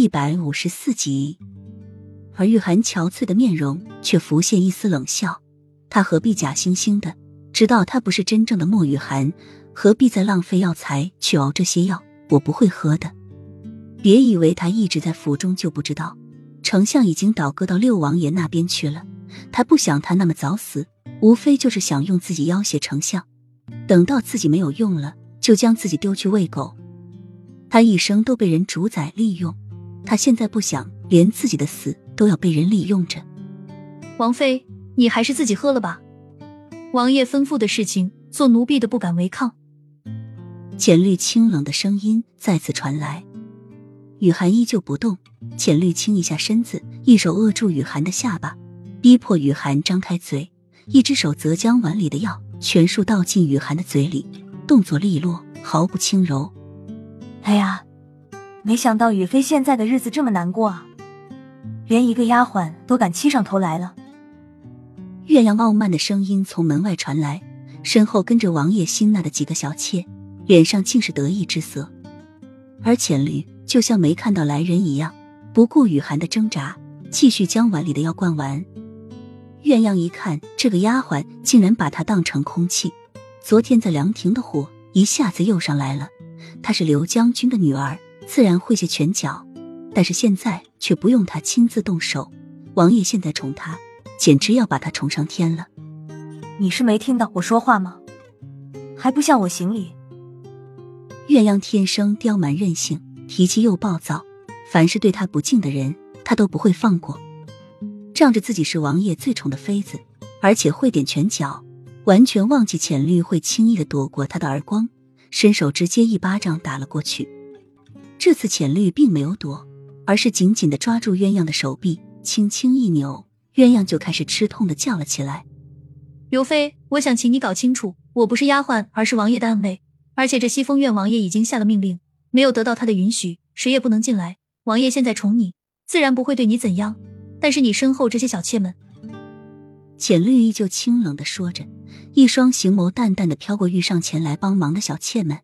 一百五十四集，而玉涵憔悴的面容却浮现一丝冷笑。他何必假惺惺的？知道他不是真正的莫玉涵，何必再浪费药材去熬这些药？我不会喝的。别以为他一直在府中就不知道，丞相已经倒戈到六王爷那边去了。他不想他那么早死，无非就是想用自己要挟丞相，等到自己没有用了，就将自己丢去喂狗。他一生都被人主宰利用，他现在不想连自己的死都要被人利用着。王妃，你还是自己喝了吧。王爷吩咐的事情，做奴婢的不敢违抗。浅绿清冷的声音再次传来。雨涵依旧不动，浅绿轻一下身子，一手扼住雨涵的下巴，逼迫雨涵张开嘴，一只手则将碗里的药全数倒进雨涵的嘴里，动作利落，毫不轻柔。哎呀，没想到雨飞现在的日子这么难过啊，连一个丫鬟都敢欺上头来了。岳阳傲慢的声音从门外传来，身后跟着王爷新纳的几个小妾，脸上尽是得意之色。而浅绿就像没看到来人一样，不顾雨涵的挣扎，继续将碗里的药灌完。鸳鸯一看这个丫鬟竟然把她当成空气，昨天在凉亭的火一下子又上来了。她是刘将军的女儿，自然会些拳脚，但是现在却不用他亲自动手。王爷现在宠她。简直要把他宠上天了！你是没听到我说话吗？还不向我行礼！鸳鸯天生刁蛮任性，脾气又暴躁，凡是对他不敬的人，他都不会放过。仗着自己是王爷最宠的妃子，而且会点拳脚，完全忘记浅绿会轻易的躲过他的耳光，伸手直接一巴掌打了过去。这次浅绿并没有躲，而是紧紧的抓住鸳鸯的手臂，轻轻一扭。鸳鸯就开始吃痛的叫了起来：“刘妃，我想请你搞清楚，我不是丫鬟，而是王爷的暗卫。而且这西风院王爷已经下了命令，没有得到他的允许，谁也不能进来。王爷现在宠你，自然不会对你怎样。但是你身后这些小妾们……”浅绿依旧清冷的说着，一双行眸淡淡的飘过遇上前来帮忙的小妾们。